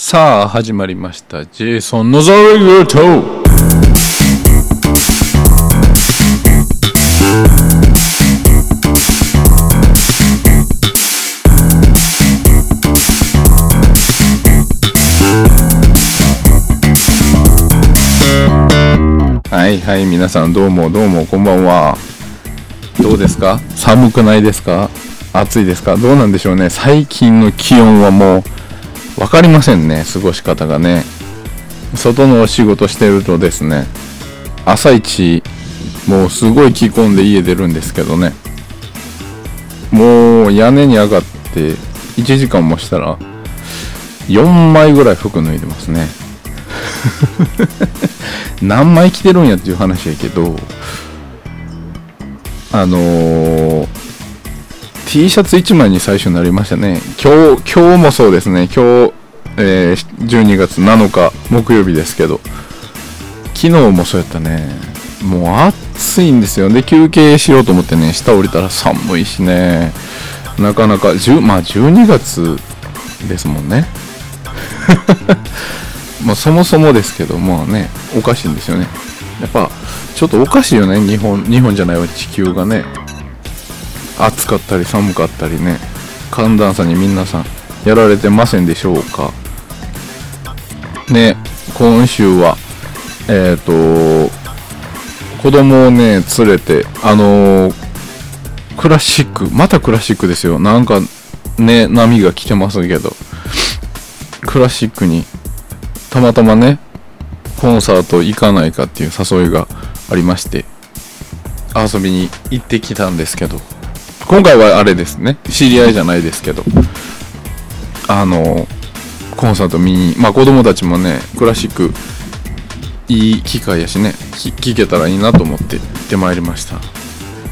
さあ始まりました。ジェイソンのザレギュレートはいはい皆さんどうもどうもこんばんは。どうですか？寒くないですか？暑いですか？どうなんでしょうね。最近の気温はもう分かりませんね過ごし方がね。外のお仕事してるとですね朝一もうすごい着込んで家出るんですけどね。もう屋根に上がって1時間もしたら4枚ぐらい服脱いでますね。何枚着てるんやっていう話やけどあのー、T シャツ1枚に最初になりましたね。今日今日もそうですね。今日、えー、12月7日木曜日ですけど。昨日もそうやったね。もう暑いんですよ。で休憩しようと思ってね下降りたら寒いしね。なかなか10まあ12月ですもんね。まあそもそもですけどもねおかしいんですよね。やっぱちょっとおかしいよね日本日本じゃないわ地球がね。暑かったり寒かったりね。寒暖差に皆さんやられてませんでしょうか。ね今週はえっ、ー、と子供をね連れてあのー、クラシックまたクラシックですよ。なんかね波が来てますけど。クラシックにたまたまねコンサート行かないかっていう誘いがありまして遊びに行ってきたんですけど。今回はあれですね。知り合いじゃないですけど。あのコンサート見にまあ子供たちもねクラシックいい機会やしね。聞けたらいいなと思って行ってまいりました。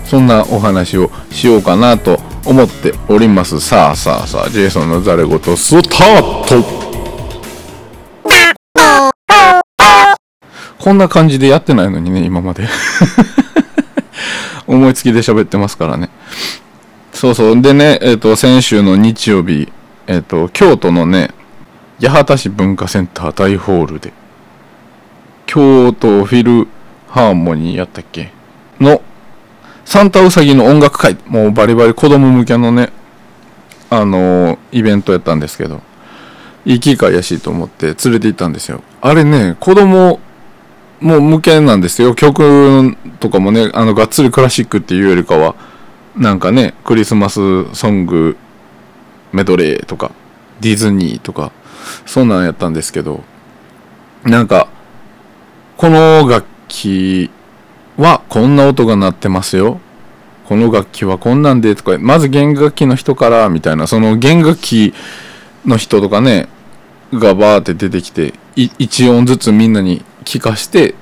そんなお話をしようかなと思っております。さあさあさあジェイソンのザレ言スタート。こんな感じでやってないのにね今まで。思いつきで喋ってますからね。そうそう。でね、えっ、ー、と、先週の日曜日、えっ、ー、と、京都のね、八幡市文化センター大ホールで、京都フィルハーモニーやったっけ？の、サンタウサギの音楽会、もうバリバリ子供向けのね、あのー、イベントやったんですけど、いい機会やしと思って連れて行ったんですよ。あれね、子供も向けなんですよ。曲とかもね、あの、がっつりクラシックっていうよりかは、なんかね、クリスマスソングメドレーとか、ディズニーとか、そんなんやったんですけど、なんか、この楽器はこんな音が鳴ってますよ。この楽器はこんなんでとか、まず弦楽器の人から、みたいな、その弦楽器の人とかね、がバーって出てきて、1音ずつみんなに聞かして、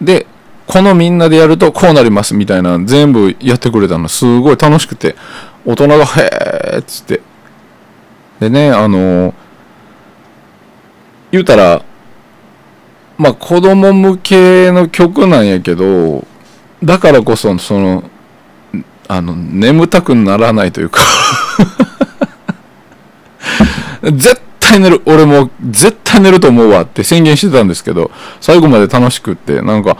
で、このみんなでやるとこうなりますみたいな全部やってくれたのすごい楽しくて。大人が「へえ」っつって。でねあの言うたらまあ子供向けの曲なんやけどだからこそそのあの眠たくならないというか。絶対寝る俺も絶対寝ると思うわって宣言してたんですけど最後まで楽しくってなんか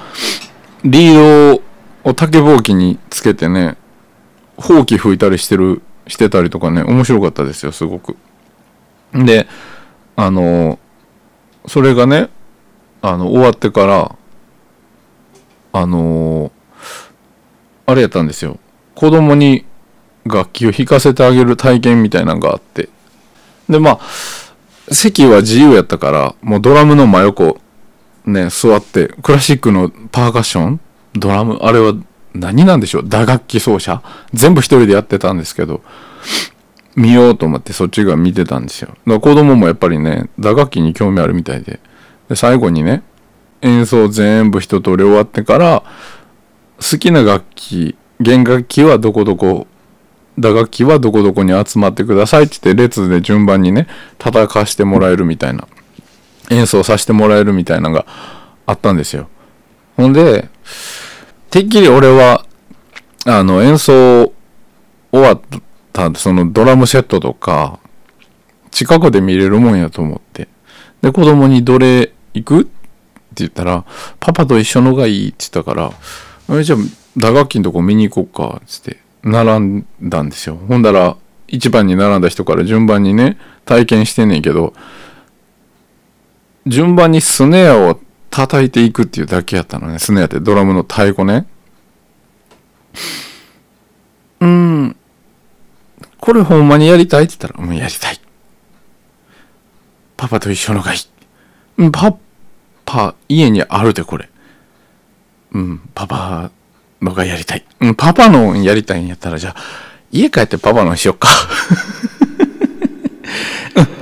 リードを竹ぼうきにつけてね、ほうき吹いたりしてる、してたりとかね、面白かったですよ、すごく。で、あの、それがね、あの、終わってから、あの、あれやったんですよ。子供に楽器を弾かせてあげる体験みたいなのがあって。で、まあ、席は自由やったから、もうドラムの真横ね、座って、クラシックのパーカッション、ドラム、あれは何なんでしょう？打楽器奏者？全部一人でやってたんですけど、見ようと思ってそっちが見てたんですよ。だから子供もやっぱりね、打楽器に興味あるみたいで。で、最後にね、演奏全部一通り終わってから、好きな楽器、弦楽器はどこどこ、打楽器はどこどこに集まってくださいって言って列で順番にね、叩かしてもらえるみたいな。演奏させてもらえるみたいなのがあったんですよ。ほんで、てっきり俺は、あの、演奏終わった、そのドラムセットとか、近くで見れるもんやと思って。で、子供にどれ行くって言ったら、パパと一緒のがいいって言ったから、えじゃあ、打楽器のとこ見に行こうか、つって、並んだんですよ。ほんだら、一番に並んだ人から順番にね、体験してんねんけど、順番にスネアを叩いていくっていうだけやったのね。スネアってドラムの太鼓ね。うん。これほんまにやりたいって言ったら、うん、やりたい。パパと一緒のがいい。うん、パパ、家にあるで、これ。うん、パパのがやりたい。うん、パパのやりたいんやったら、じゃあ、家帰ってパパのしよっか。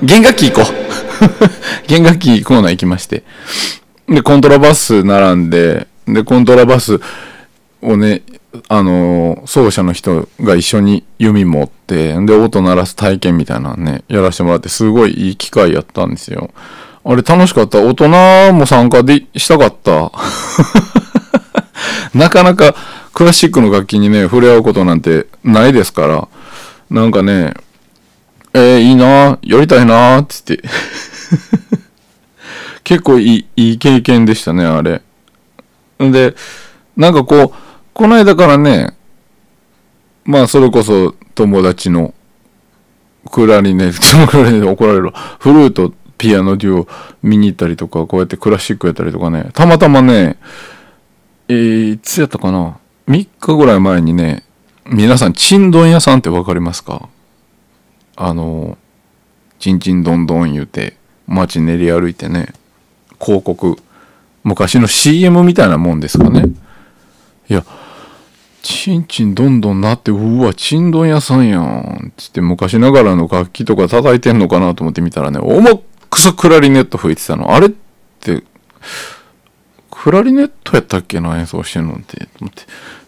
うん、弦楽器行こう。弦楽器コーナー行きまして。で、コントラバス並んで、で、コントラバスをね、あの、奏者の人が一緒に弓持って、で、音鳴らす体験みたいなのね、やらせてもらって、すごいいい機会やったんですよ。あれ楽しかった。大人も参加でしたかった。なかなかクラシックの楽器にね、触れ合うことなんてないですから、なんかね、えー、いいなやりたいなっつって 結構いい、いい経験でしたね、あれ。んで、なんかこう、この間からね、まあそれこそ友達のクラリネット、クラリネット怒られるフルート、ピアノデュオ見に行ったりとか、こうやってクラシックやったりとかね、たまたまね、えー、いつやったかな ?3 日ぐらい前にね、皆さん、チンドン屋さんってわかりますか？あの、チンチンドンドン言うて、街練り歩いてね、広告、昔の CM みたいなもんですかね。いや、チンチンどんどんなって、うわ、チンドン屋さんやん。つって昔ながらの楽器とか叩いてんのかなと思って見たらね、重くそクラリネット吹いてたの。あれって、クラリネットやったっけな、演奏してんのって。思って。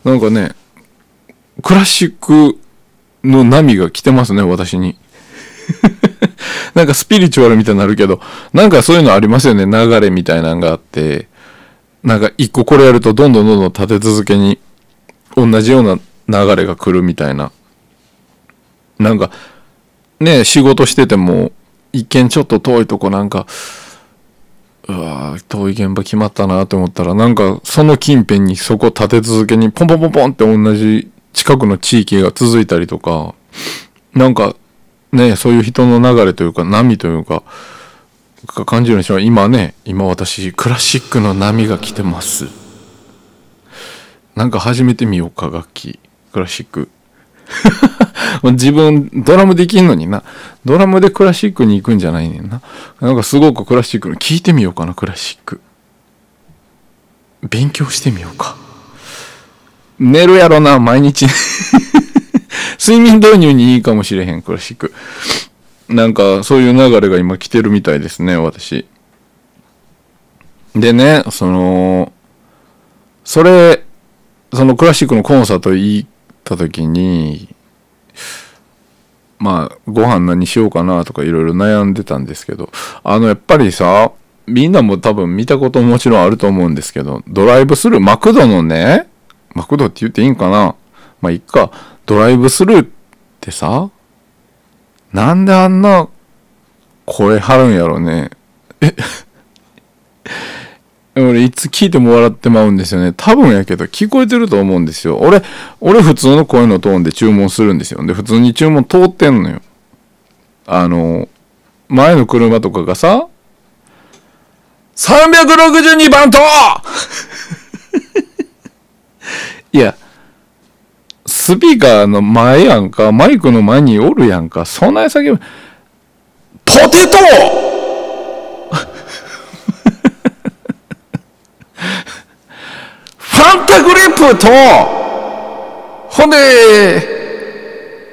なんかね、クラシックの波が来てますね、私に。なんかスピリチュアルみたいになるけど、なんかそういうのありますよね、流れみたいなのがあって、なんか一個これやるとどんどんどんどん立て続けに同じような流れが来るみたいな。なんか、ね、仕事してても、一見ちょっと遠いとこなんか、うわ遠い現場決まったなと思ったら、なんかその近辺にそこ立て続けにポンポンポンポンって同じ近くの地域が続いたりとか、なんかね、そういう人の流れというか波というか、感じるでしょ今ね、今私クラシックの波が来てます。なんか始めてみようか、楽器。クラシック。自分、ドラムできんのにな。ドラムでクラシックに行くんじゃないねんな。なんかすごくクラシックの聞いてみようかな、クラシック。勉強してみようか。寝るやろな、毎日。睡眠導入にいいかもしれへん、クラシック。なんか、そういう流れが今来てるみたいですね、私。でね、その、それ、そのクラシックのコンサート行った時に、まあ、ご飯何しようかなとかいろいろ悩んでたんですけど、あの、やっぱりさ、みんなも多分見たこともちろんあると思うんですけど、ドライブスルー、マクドのね、マクドって言っていいんかな？まあ、いっか。ドライブスルーってさ、なんであんな声張るんやろね。え 俺いつ聞いても笑ってまうんですよね。多分やけど聞こえてると思うんですよ。俺、俺普通の声のトーンで注文するんですよ。で、普通に注文通ってんのよ。あの、前の車とかがさ、362番と いや、スピーカーの前やんか、マイクの前におるやんか、そんなや叫ぶ。ポテト！ファンタグリップと、ほんで、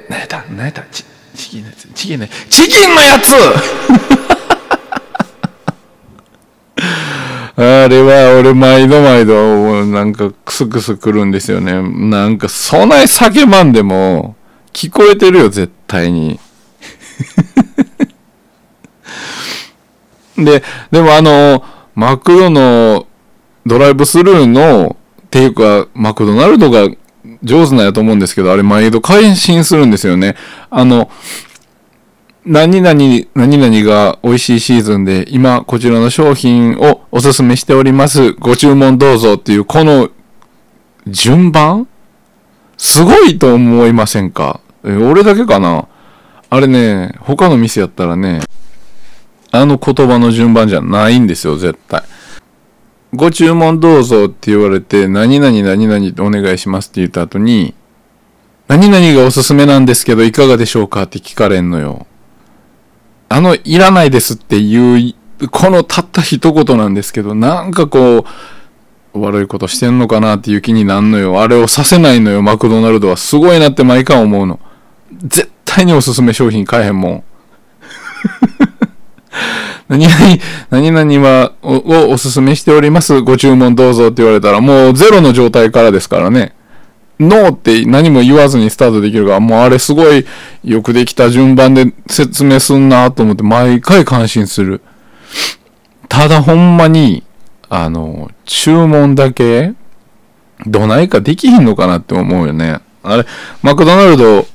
何やった？何やった？チキンのやつ、チキンのやつ、チキンのやつあれは俺毎度毎度なんかクスクスくるんですよね。なんかそない叫ばんでも聞こえてるよ絶対に。で、でもあの、マクドのドライブスルーの、っていうか、マクドナルドが上手なんやと思うんですけど、あれ毎度改心するんですよね。あの、何々、何々が美味しいシーズンで、今こちらの商品をおすすめしております。ご注文どうぞっていう、この順番？すごいと思いませんか？え、俺だけかな？あれね、他の店やったらね、あの言葉の順番じゃないんですよ、絶対。ご注文どうぞって言われて、何々何々お願いしますって言った後に、何々がおすすめなんですけど、いかがでしょうか？って聞かれんのよ。あの、いらないですっていう、このたった一言なんですけど、なんかこう、悪いことしてんのかなっていう気になんのよ。あれをさせないのよ、マクドナルドは。すごいなって毎回思うの。絶対におすすめ商品買えへんもん。何々、何々は、をおすすめしております。ご注文どうぞって言われたら、もうゼロの状態からですからね。ノーって何も言わずにスタートできるから、もうあれすごいよくできた順番で説明すんなと思って毎回感心する。ただほんまに、あの、注文だけ、どないかできひんのかなって思うよね。あれ、マクドナルド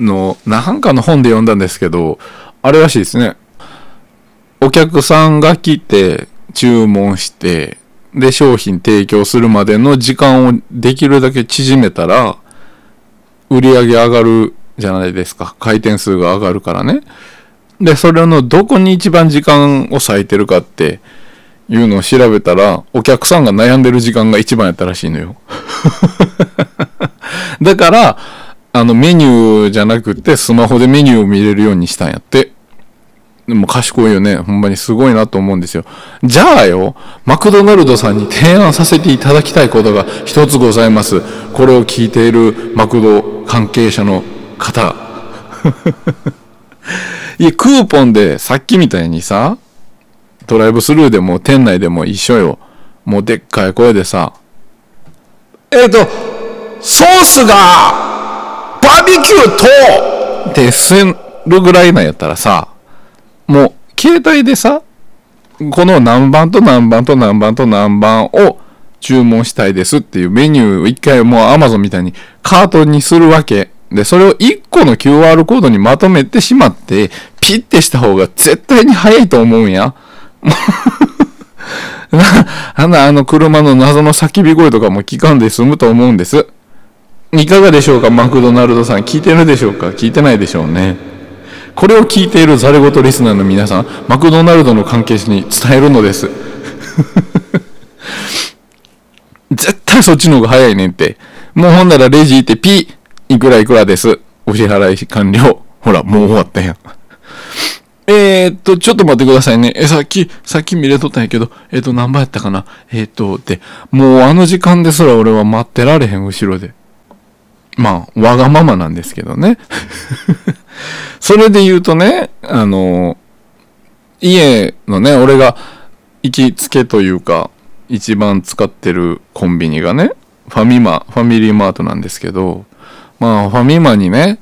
の、なんかの本で読んだんですけど、あれらしいですね。お客さんが来て、注文して、で、商品提供するまでの時間をできるだけ縮めたら、売り上げ上がるじゃないですか。回転数が上がるからね。で、それのどこに一番時間を割いてるかっていうのを調べたら、お客さんが悩んでる時間が一番やったらしいのよ。だから、あのメニューじゃなくてスマホでメニューを見れるようにしたんやって。でも賢いよね。ほんまにすごいなと思うんですよ。じゃあよ、マクドナルドさんに提案させていただきたいことが一つございます。これを聞いているマクド関係者の方。いや、クーポンでさっきみたいにさ、ドライブスルーでも店内でも一緒よ。もうでっかい声でさ、えっ、ー、と、ソースがバーベキューとってするぐらいなんやったらさ、もう、携帯でさ、この何番と何番と何番と何番を注文したいですっていうメニューを一回もう Amazon みたいにカートにするわけ。で、それを1個の QR コードにまとめてしまって、ピッてした方が絶対に早いと思うんや。あの、あの車の謎の叫び声とかも聞かんで済むと思うんです。いかがでしょうか？マクドナルドさん。聞いてるでしょうか？聞いてないでしょうね。これを聞いているザレトリスナーの皆さん、マクドナルドの関係者に伝えるのです。絶対そっちの方が早いねんって。もうほんならレジ行ってピーいくらいくらです。お支払い完了。ほら、もう終わったやん。えー、っと、ちょっと待ってくださいね。え、さっき、さっき見れとったんやけど、えー、っと、何倍やったかな？えー、っと、って、もうあの時間ですら俺は待ってられへん、後ろで。まあ、わがままなんですけどね。それで言うとね、あの、家のね、俺が行きつけというか、一番使ってるコンビニがね、ファミマ、ファミリーマートなんですけど、まあ、ファミマにね、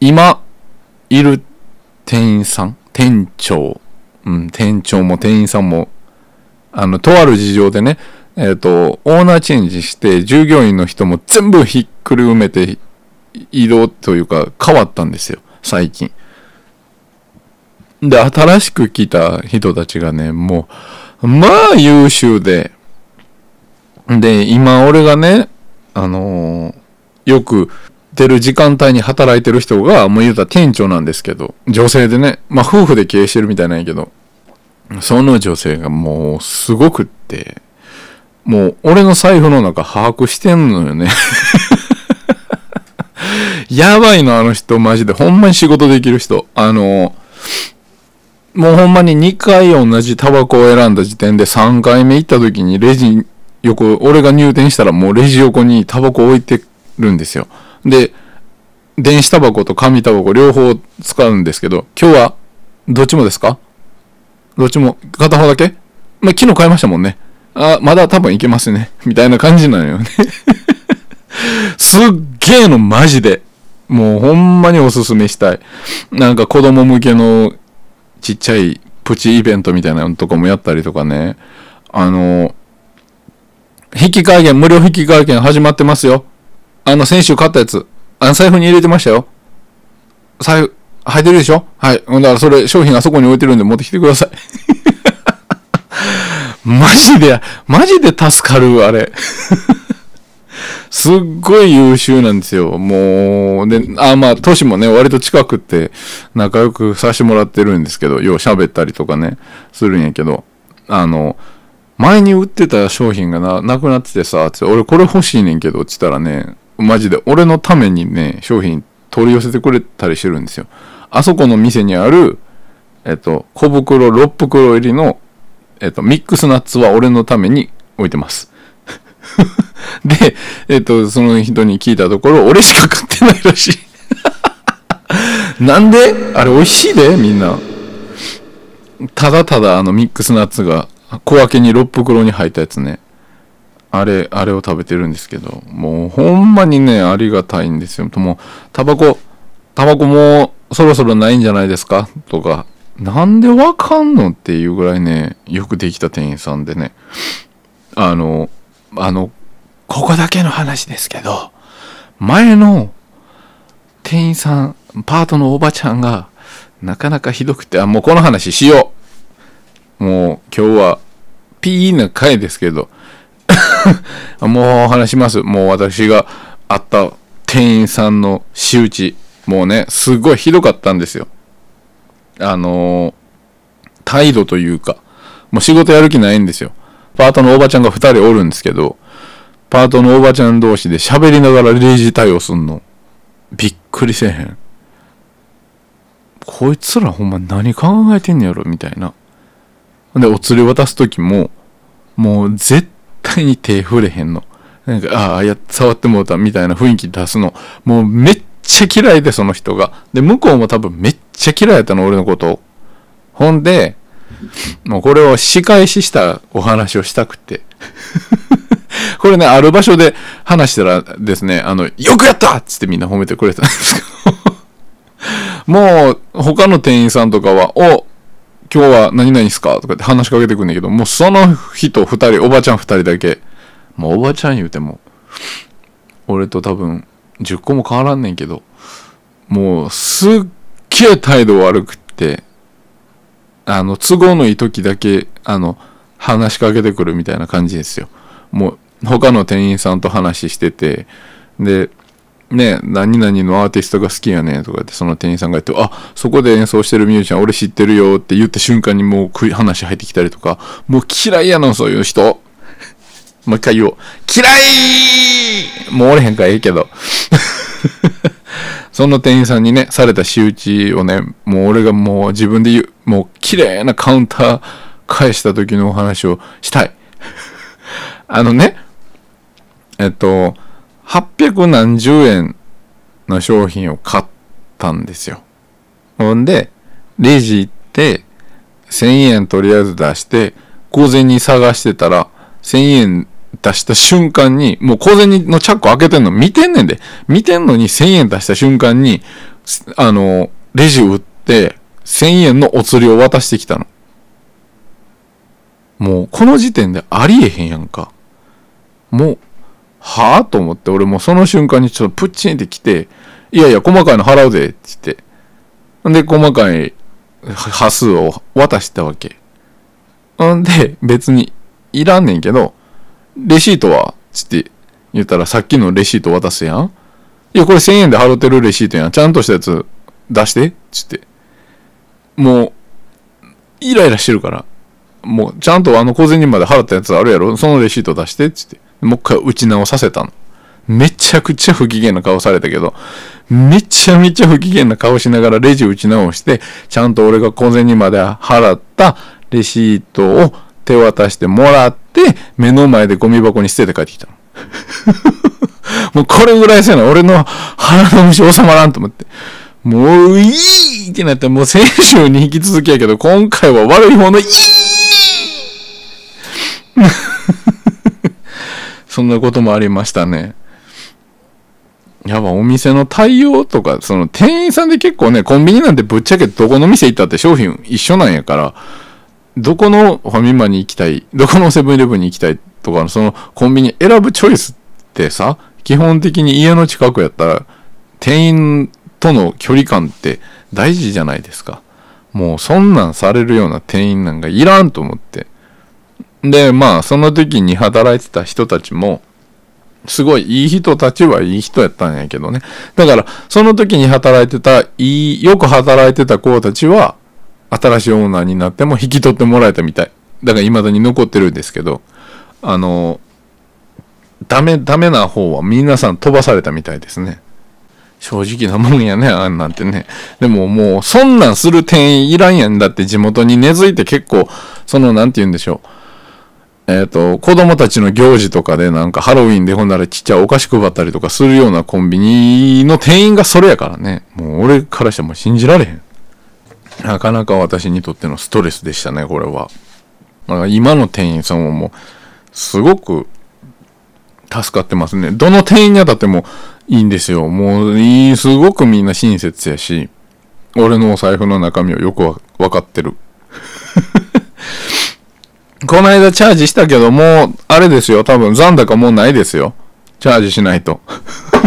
今、いる店員さん、店長、うん、店長も店員さんも、あの、とある事情でね、えっ、ー、と、オーナーチェンジして、従業員の人も全部ひっくり埋めて、移動というか変わったんですよ、最近。で、新しく来た人たちがね、もう、まあ優秀で、で、今俺がね、あのー、よく出る時間帯に働いてる人が、もう言うたら店長なんですけど、女性でね、まあ夫婦で経営してるみたいなんやけど、その女性がもうすごくって、もう俺の財布の中把握してんのよね。やばいの、あの人、マジで。ほんまに仕事できる人。あの、もうほんまに2回同じタバコを選んだ時点で3回目行った時にレジ横、俺が入店したらもうレジ横にタバコ置いてるんですよ。で、電子タバコと紙タバコ両方使うんですけど、今日はどっちもですか？どっちも片方だけ？まあ、昨日買いましたもんね。あ、まだ多分いけますね。みたいな感じなのよねすっ げえのマジで。もうほんまにおすすめしたい。なんか子供向けのちっちゃいプチイベントみたいなのとかもやったりとかね。あの、引き換え券、無料引き換え券始まってますよ。あの、先週買ったやつ。あの、財布に入れてましたよ。財布、入ってるでしょ？はい。だからそれ、商品あそこに置いてるんで持ってきてください。マジで、マジで助かる、あれ。すっごい優秀なんですよ。もう、で、あ、まあ、年もね、割と近くって仲良くさせてもらってるんですけど、よう喋ったりとかね、するんやけど、あの、前に売ってた商品がな、なくなっててさ、つって俺これ欲しいねんけど、つったらね、マジで俺のためにね、商品取り寄せてくれたりしてるんですよ。あそこの店にある、えっと、小袋6袋入りの、えっと、ミックスナッツは俺のために置いてます。で、えっと、その人に聞いたところ、俺しか買ってないらしい。なんで？あれ美味しいで、みんな。ただただあのミックスナッツが小分けに6袋に入ったやつね。あれ、あれを食べてるんですけど、もうほんまにね、ありがたいんですよ。ともタバコ、タバコもそろそろないんじゃないですか？とか、なんでわかんの？っていうぐらいね、よくできた店員さんでね。あの、あの、ここだけの話ですけど、前の店員さん、パートのおばちゃんが、なかなかひどくて、あ、もうこの話しよう。もう今日は、ピーな回ですけど、もう話します。もう私が会った店員さんの仕打ち。もうね、すごいひどかったんですよ。あのー、態度というか、もう仕事やる気ないんですよ。パートのおばちゃんが2人おるんですけど、パートのおばちゃん同士で喋りながらレジ対応すんの。びっくりせえへん。こいつらほんま何考えてんねやろみたいな。で、お釣り渡す時も、もう絶対に手触れへんの。なんか、ああ、や、触ってもうたみたいな雰囲気出すの。もうめっちゃ嫌いで、その人が。で、向こうも多分めっちゃ嫌いやったの、俺のこと。ほんで、もうこれを仕返ししたお話をしたくて。これね、ある場所で話したらですね、あの、よくやったっつってみんな褒めてくれたんですけど もう、他の店員さんとかは、お、今日は何々っすかとかって話しかけてくんだけど、もうその人二人、おばちゃん二人だけ、もうおばちゃん言うても、俺と多分10個も変わらんねんけど、もうすっげえ態度悪くって、あの、都合のいい時だけ、あの、話しかけてくるみたいな感じですよ。もう、他の店員さんと話してて、で、ね、何々のアーティストが好きやねんとかってその店員さんが言って、あ、そこで演奏してるミュージシャン俺知ってるよって言った瞬間にもう話入ってきたりとか、もう嫌いやの、そういう人。もう一回言おう。嫌いもうおれへんからええけど。その店員さんにね、された仕打ちをね、もう俺がもう自分で言う、もう綺麗なカウンター返した時のお話をしたい。あのね、えっと、800何十円の商品を買ったんですよ。ほんで、レジ行って、1000円とりあえず出して、小銭探してたら、1000円出した瞬間に、もう小銭のチャック開けてんの見てんねんで。見てんのに1000円出した瞬間に、あの、レジ売って、1000円のお釣りを渡してきたの。もう、この時点でありえへんやんか。もう、はぁと思って、俺もその瞬間にちょっとプッチンって来て、いやいや、細かいの払うぜ、って言って。んで、細かい端数を渡したわけ。んで、別にいらんねんけど、レシートは？つって言ったらさっきのレシート渡すやん。いや、これ1000円で払ってるレシートやん。ちゃんとしたやつ出して。つって。もう、イライラしてるから。もう、ちゃんとあの小銭まで払ったやつあるやろ。そのレシート出して。つって。もう一回打ち直させたの。めちゃくちゃ不機嫌な顔されたけど、めちゃめちゃ不機嫌な顔しながらレジ打ち直して、ちゃんと俺が小銭まで払ったレシートを手渡してもらって、目の前でゴミ箱に捨てて帰ってきたの。もうこれぐらいせな、俺の腹の虫収まらんと思って。もういいってなって、もう先週に引き続きやけど、今回は悪い方のいいそんなこともありましたね。やっぱお店の対応とか、その店員さんで結構ね、コンビニなんてぶっちゃけどこの店行ったって商品一緒なんやから、どこのファミマに行きたい、どこのセブンイレブンに行きたいとかのそのコンビニ選ぶチョイスってさ、基本的に家の近くやったら、店員との距離感って大事じゃないですか。もうそんなんされるような店員なんかいらんと思って。で、まあ、その時に働いてた人たちも、すごいいい人たちはいい人やったんやけどね。だから、その時に働いてた、いい、よく働いてた子たちは、新しいオーナーになっても引き取ってもらえたみたい。だから未だに残ってるんですけど、あの、ダメ、ダメな方は皆さん飛ばされたみたいですね。正直なもんやね、あんなんてね。でももう、そんなんする店員いらんやんだって地元に根付いて結構、その、なんて言うんでしょう。えっ、ー、と、子供たちの行事とかでなんかハロウィンでほんならちっちゃいお菓子配ったりとかするようなコンビニの店員がそれやからね。もう俺からしても信じられへん。なかなか私にとってのストレスでしたね、これは。だから今の店員さんはもう、すごく助かってますね。どの店員に当たってもいいんですよ。もういい、すごくみんな親切やし、俺のお財布の中身をよくわかってる。この間チャージしたけど、もう、あれですよ。多分残高もうないですよ。チャージしないと。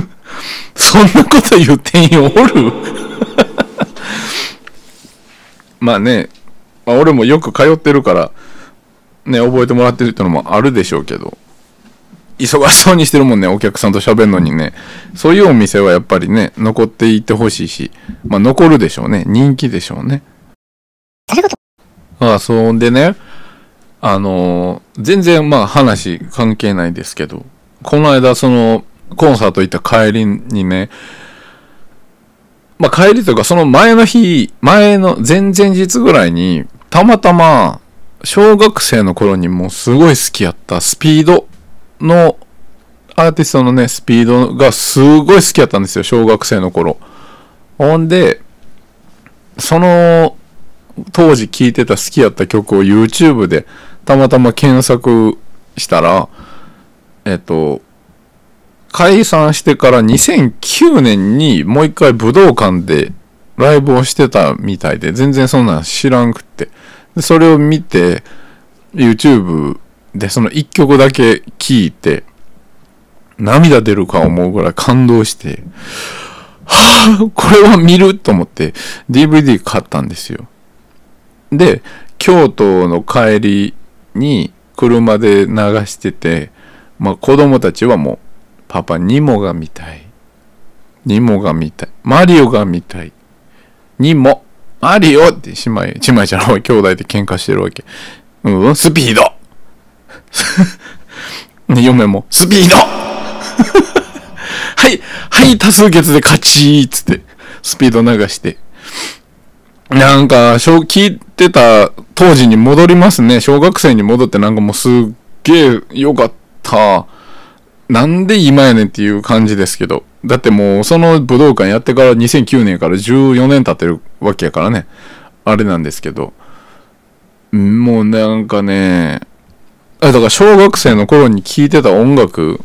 そんなこと言う店員おる？まあね、まあ、俺もよく通ってるから、ね、覚えてもらってるってのもあるでしょうけど、忙しそうにしてるもんね、お客さんと喋るのにね。そういうお店はやっぱりね、残っていってほしいし、まあ残るでしょうね。人気でしょうね。ああ、そうでね、あの、全然まあ話関係ないですけど、この間そのコンサート行った帰りにね、まあ帰りというかその前の日、前の前々日ぐらいに、たまたま小学生の頃にもうすごい好きやったスピードのアーティストのね、スピードがすごい好きやったんですよ、小学生の頃。ほんで、その当時聴いてた好きやった曲を YouTube でたまたま検索したら、えっと、解散してから2009年にもう一回武道館でライブをしてたみたいで、全然そんなん知らんくって。で、それを見て、YouTube でその一曲だけ聴いて、涙出るか思うぐらい感動して、はぁ、これは見ると思って DVD 買ったんですよ。で、京都の帰りに車で流してて、まあ子供たちはもう、パパニモが見たい。ニモが見たい。マリオが見たい。ニモ、マリオって姉妹、姉妹じゃない、兄弟で喧嘩してるわけ。うん、スピード 嫁も、スピード はい、はい、多数決で勝ちーっつって、スピード流して。なんか、聞いてた当時に戻りますね。小学生に戻ってなんかもうすっげえ良かった。なんで今やねんっていう感じですけど。だってもうその武道館やってから2009年から14年経ってるわけやからね。あれなんですけど。もうなんかね、だから小学生の頃に聴いてた音楽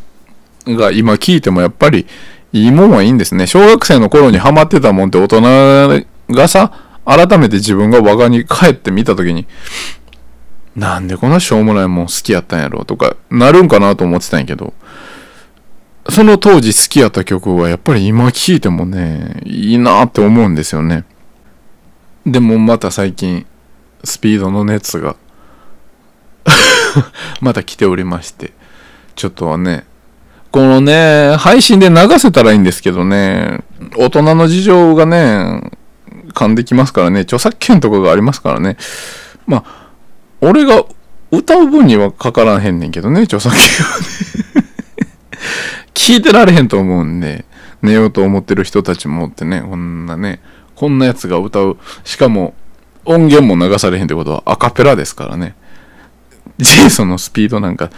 が今聴いてもやっぱりいいもんはいいんですね。小学生の頃にハマってたもんって大人がさ、改めて自分が我がに帰ってみたときに、なんでこんなしょうもないもん好きやったんやろとか、なるんかなと思ってたんやけど、その当時好きやった曲はやっぱり今聴いてもね、いいなって思うんですよね。でもまた最近、スピードの熱が また来ておりまして、ちょっとはね、このね、配信で流せたらいいんですけどね、大人の事情がね、噛んできますからね、著作権とかがありますからね。まあ、俺が歌う分にはかからへんねんけどね、著作権はね。聞いてられへんと思うんで、寝ようと思ってる人たちもってね、こんなね、こんなやつが歌う。しかも、音源も流されへんってことはアカペラですからね。ジェイソンのスピードなんか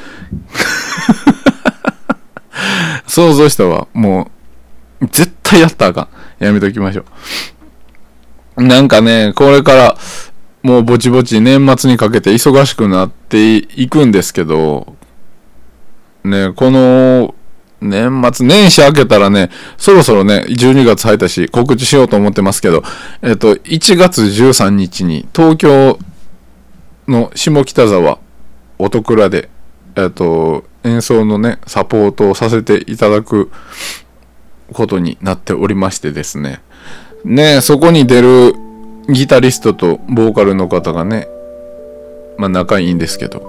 想像したわ。もう、絶対やったらあかん。やめときましょう。なんかね、これからもうぼちぼち年末にかけて忙しくなっていくんですけど、ね、この年末年始明けたらね、そろそろね、12月入ったし告知しようと思ってますけど、えっと、1月13日に東京の下北沢音倉で、えっと、演奏のね、サポートをさせていただくことになっておりましてですね。ねそこに出るギタリストとボーカルの方がね、まあ仲いいんですけど、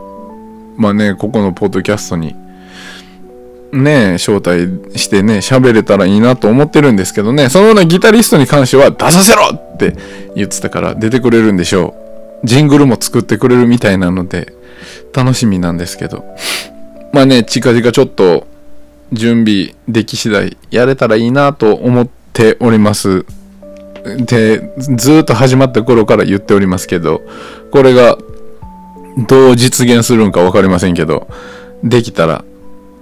まあね、ここのポッドキャストに、ね招待してね、喋れたらいいなと思ってるんですけどね、そのね、ギタリストに関しては出させろって言ってたから出てくれるんでしょう。ジングルも作ってくれるみたいなので、楽しみなんですけど。まあね、近々ちょっと準備でき次第やれたらいいなと思っております。で、ずっと始まった頃から言っておりますけど、これがどう実現するんか分かりませんけど、できたら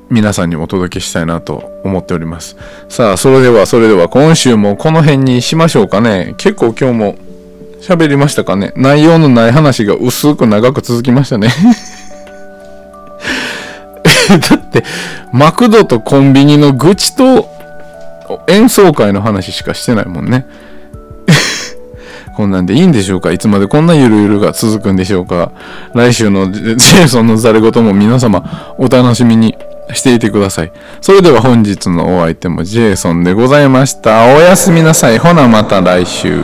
皆さんにお届けしたいなと思っております。さあ、それでは、それでは今週もこの辺にしましょうかね。結構今日も喋りましたかね。内容のない話が薄く長く続きましたね。だって、マクドとコンビニの愚痴と演奏会の話しかしてないもんね。こんなんでいいんでしょうか？いつまでこんなゆるゆるが続くんでしょうか？来週のジェイソンのザレ言も皆様お楽しみにしていてください。それでは本日のお相手もジェイソンでございました。おやすみなさい。ほなまた来週。